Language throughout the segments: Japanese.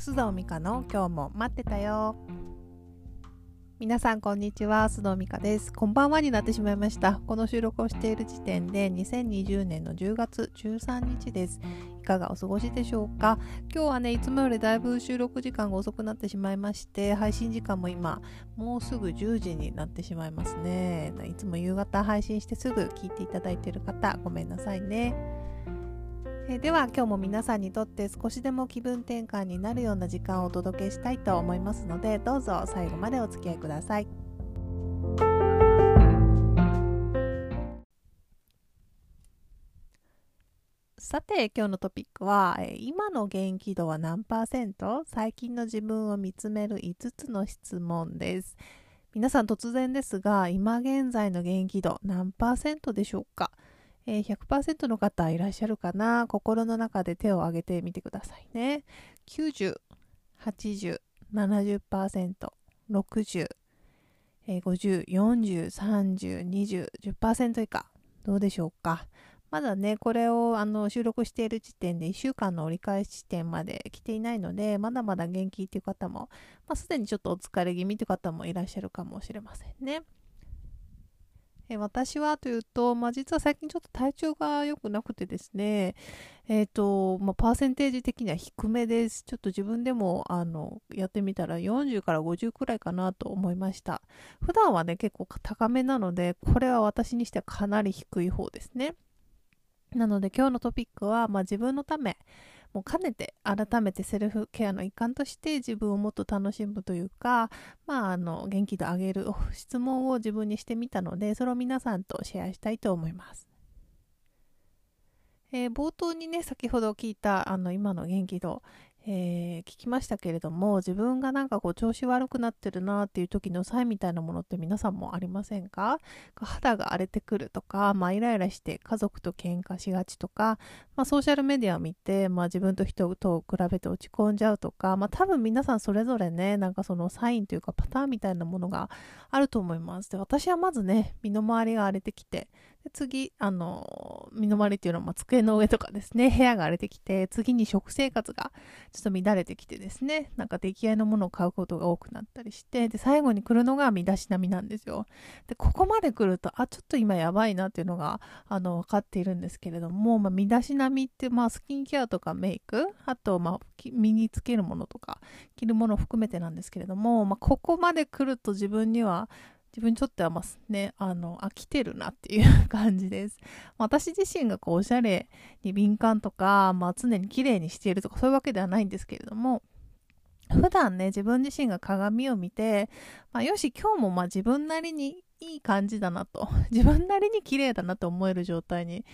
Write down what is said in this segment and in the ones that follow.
須藤美香の今日も待ってたよ。皆さんこんにちは。須藤美香です。こんばんはになってしまいました。この収録をしている時点で2020年の10月13日です。いかがお過ごしでしょうか？今日はねいつもよりだいぶ収録時間が遅くなってしまいまして配信時間も今もうすぐ10時になってしまいますね。いつも夕方配信してすぐ聞いていただいている方ごめんなさいね。えでは今日も皆さんにとって少しでも気分転換になるような時間をお届けしたいと思いますのでどうぞ最後までお付き合いください。さて今日のトピックは今の元気度は何パーセント？最近の自分を見つめる5つの質問です。皆さん突然ですが今現在の元気度何パーセントでしょうか？え、100%の方いらっしゃるかな心の中で手を挙げてみてくださいね。90、80、70%、60、えー、50、40、30、20、10%以下。どうでしょうか。まだね、これをあの収録している時点で1週間の折り返し地点まで来ていないので、まだまだ元気っていう方も、まあ、すでにちょっとお疲れ気味という方もいらっしゃるかもしれませんね。え私はというと、まあ、実は最近ちょっと体調が良くなくてですね、えっ、ー、と、まあ、パーセンテージ的には低めです。ちょっと自分でも、あの、やってみたら40から50くらいかなと思いました。普段はね、結構高めなので、これは私にしてはかなり低い方ですね。なので今日のトピックは、まあ、自分のため、もう兼ねて改めてセルフケアの一環として自分をもっと楽しむというか、まあ、あの元気度上げる質問を自分にしてみたのでそれを皆さんとシェアしたいと思います。えー、冒頭にね先ほど聞いたあの今の元気度、えー、聞きましたけれども自分がなんかこう調子悪くなってるなっていう時のサインみたいなものって皆さんもありませんか？肌が荒れてくるとか、まあ、イライラして家族と喧嘩しがちとか、まあ、ソーシャルメディアを見て、まあ、自分と人と比べて落ち込んじゃうとか、まあ、多分皆さんそれぞれねなんかそのサインというかパターンみたいなものがあると思います。で私はまずね身の回りが荒れてきてで次、あの、身の回りっていうのは、机の上とかですね、部屋が荒れてきて、次に食生活がちょっと乱れてきてですね、なんか出来合いのものを買うことが多くなったりして、で、最後に来るのが身だしなみなんですよ。で、ここまで来ると、あ、ちょっと今やばいなっていうのが、あの、分かっているんですけれども、まあ、身だしなみって、まあ、スキンケアとかメイク、あと、まあ、身につけるものとか、着るものを含めてなんですけれども、まあ、ここまで来ると自分には、自分にとってはますね、あの、飽きてるなっていう感じです。私自身がこう、おしゃれに敏感とか、まあ常に綺麗にしているとか、そういうわけではないんですけれども、普段ね、自分自身が鏡を見て、まあ、よし、今日もまあ自分なりにいい感じだなと、自分なりに綺麗だなと思える状態に、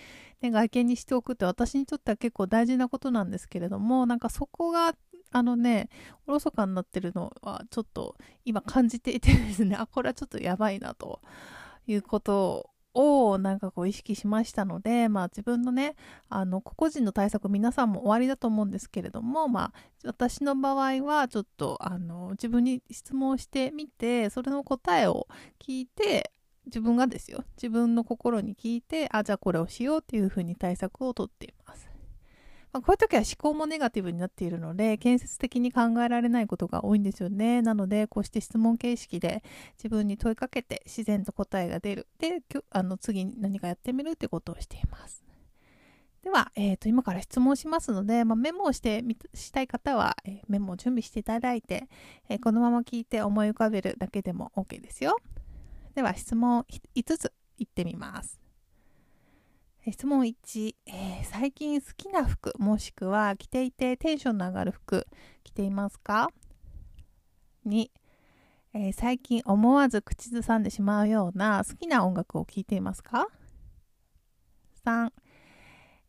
ね、外見にしておくって私にとっては結構大事なことなんですけれども、なんかそこがあのね、おろそかになってるのはちょっと今感じていてですね、あ、これはちょっとやばいなということをなんかこう意識しましたので、まあ自分のね、あの個々人の対策皆さんも終わりだと思うんですけれども、まあ私の場合はちょっとあの自分に質問してみて、それの答えを聞いて、自分がですよ、自分の心に聞いて、あ、じゃあこれをしようっていうふうに対策をとっています。まあ、こういう時は思考もネガティブになっているので、建設的に考えられないことが多いんですよね。なので、こうして質問形式で自分に問いかけて自然と答えが出る。で、あの次に何かやってみるってことをしています。では、えーと、今から質問しますので、まあ、メモをしてみしたい方は、えー、メモを準備していただいて、えー、このまま聞いて思い浮かべるだけでも OK ですよ。では質問5ついってみます。質問1、えー、最近好きな服もしくは着ていてテンションの上がる服着ていますか ?2、えー、最近思わず口ずさんでしまうような好きな音楽を聴いていますか ?3、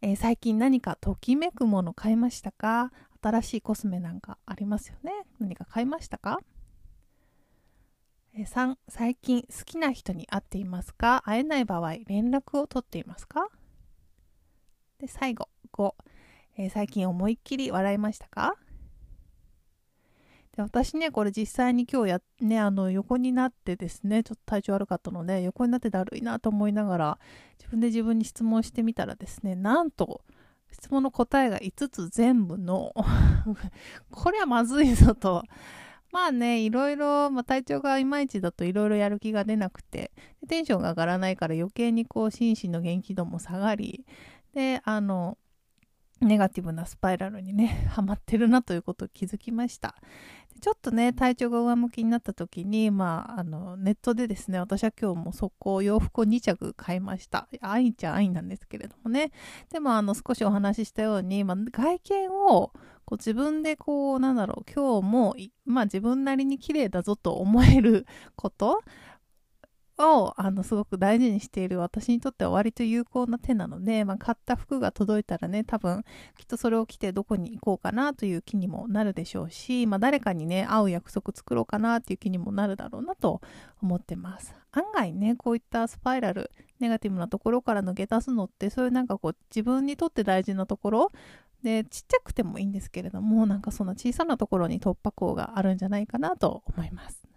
えー、最近何かときめくもの買いましたか？新しいコスメなんかありますよね。何か買いましたか？3最近好きな人に会っていますか？会えない場合連絡を取っていますか？で、最後、5、えー、最近思いっきり笑いましたか？で私ね、これ実際に今日や、ね、あの横になってですね、ちょっと体調悪かったので、横になってだるいなと思いながら、自分で自分に質問してみたらですね、なんと、質問の答えが5つ全部の これはまずいぞと。まあね、いろいろ、まあ、体調がいまいちだといろいろやる気が出なくて、テンションが上がらないから余計にこう心身の元気度も下がり、で、あの、ネガティブなスパイラルにね、ハマってるなということを気づきました。ちょっとね、体調が上向きになった時に、まあ、あの、ネットでですね、私は今日も速攻洋服を2着買いました。愛ちゃん愛なんですけれどもね。でも、あの、少しお話ししたように、まあ、外見を、こう自分でこう、なんだろう、今日も、まあ自分なりに綺麗だぞと思えること、をあのすごく大事にしている私にとっては割と有効な手なので、まあ、買った服が届いたらね多分きっとそれを着てどこに行こうかなという気にもなるでしょうし、まあ、誰かにね会う約束作ろうかなっていう気にもなるだろうなと思ってます。案外ねこういったスパイラルネガティブなところから抜け出すのってそういうなんかこう自分にとって大事なところでちっちゃくてもいいんですけれどもなんかそんな小さなところに突破口があるんじゃないかなと思います。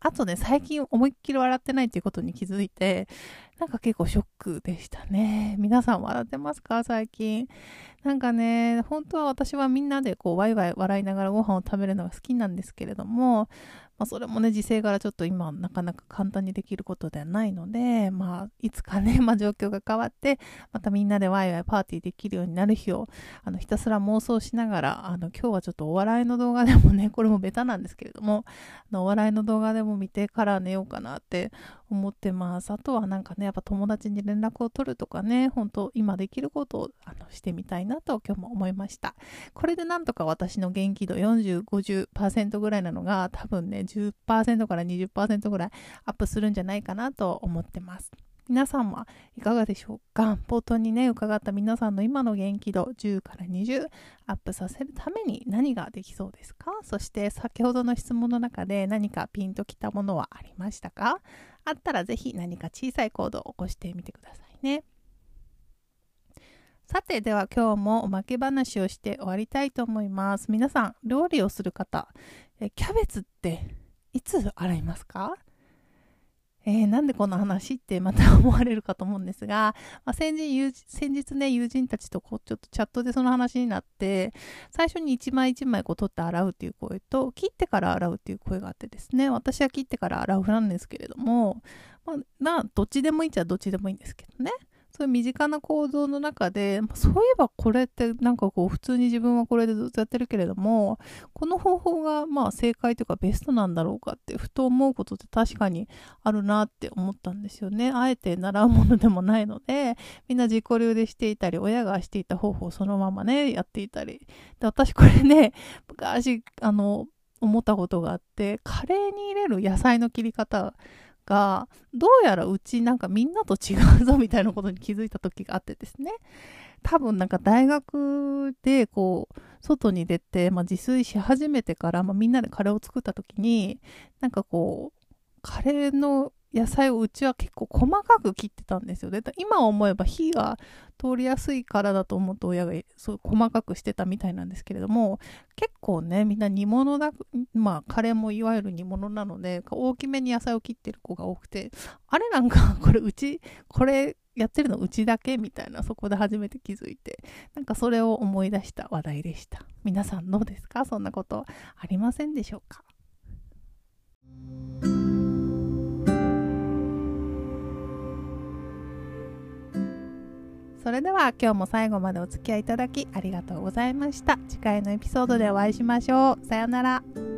あとね、最近思いっきり笑ってないっていうことに気づいて、なんか結構ショックでしたね。皆さん笑ってますか？最近。なんかね、本当は私はみんなでこうワイワイ笑いながらご飯を食べるのが好きなんですけれども、まあ、それもね、時勢からちょっと今なかなか簡単にできることではないので、まあ、いつかね、まあ、状況が変わって、またみんなでワイワイパーティーできるようになる日を、あの、ひたすら妄想しながら、あの、今日はちょっとお笑いの動画でもね、これもベタなんですけれども、あのお笑いの動画でも見てから寝ようかなって思ってます。あとはなんかね、やっぱ友達に連絡を取るとかね、本当今できることをあのしてみたいなと今日も思いました。これでなんとか私の元気度40、50%ぐらいなのが多分ね、10%から20%ぐらいアップするんじゃないかなと思ってます。皆さんはいかがでしょうか？冒頭にね伺った皆さんの今の元気度10から20アップさせるために何ができそうですか？そして先ほどの質問の中で何かピンときたものはありましたか？あったらぜひ何か小さい行動を起こしてみてくださいね。さてでは今日もおまけ話をして終わりたいと思います。皆さん料理をする方キャベツっていつ洗いますか？えー、なんでこの話ってまた思われるかと思うんですが、まあ、先日先日ね、友人たちとこうちょっとチャットでその話になって、最初に一枚一枚こう取って洗うっていう声と、切ってから洗うっていう声があってですね、私は切ってから洗うなんですけれども、まあ、どっちでもいいっちゃどっちでもいいんですけどね。そういう身近な行動の中で、そういえばこれってなんかこう普通に自分はこれでずっとやってるけれども、この方法がまあ正解というかベストなんだろうかってふと思うことって確かにあるなって思ったんですよね。あえて習うものでもないので、みんな自己流でしていたり、親がしていた方法をそのままね、やっていたり。で、私これね、昔、あの、思ったことがあって、カレーに入れる野菜の切り方がどうやらうちなんかみんなと違うぞみたいなことに気づいた時があってですね。多分なんか大学でこう外に出て、まあ、自炊し始めてから、まあ、みんなでカレーを作った時になんかこうカレーの野菜をうちは結構細かく切ってたんですよ。で今思えば火が通りやすいからだと思うと親がそう細かくしてたみたいなんですけれども結構ねみんな煮物だまあカレーもいわゆる煮物なので大きめに野菜を切ってる子が多くてあれなんか これうちこれやってるのうちだけみたいなそこで初めて気づいてなんかそれを思い出した話題でした。皆さんどうですか？そんなことありませんでしょうか？それでは今日も最後までお付き合いいただきありがとうございました。次回のエピソードでお会いしましょう。さようなら。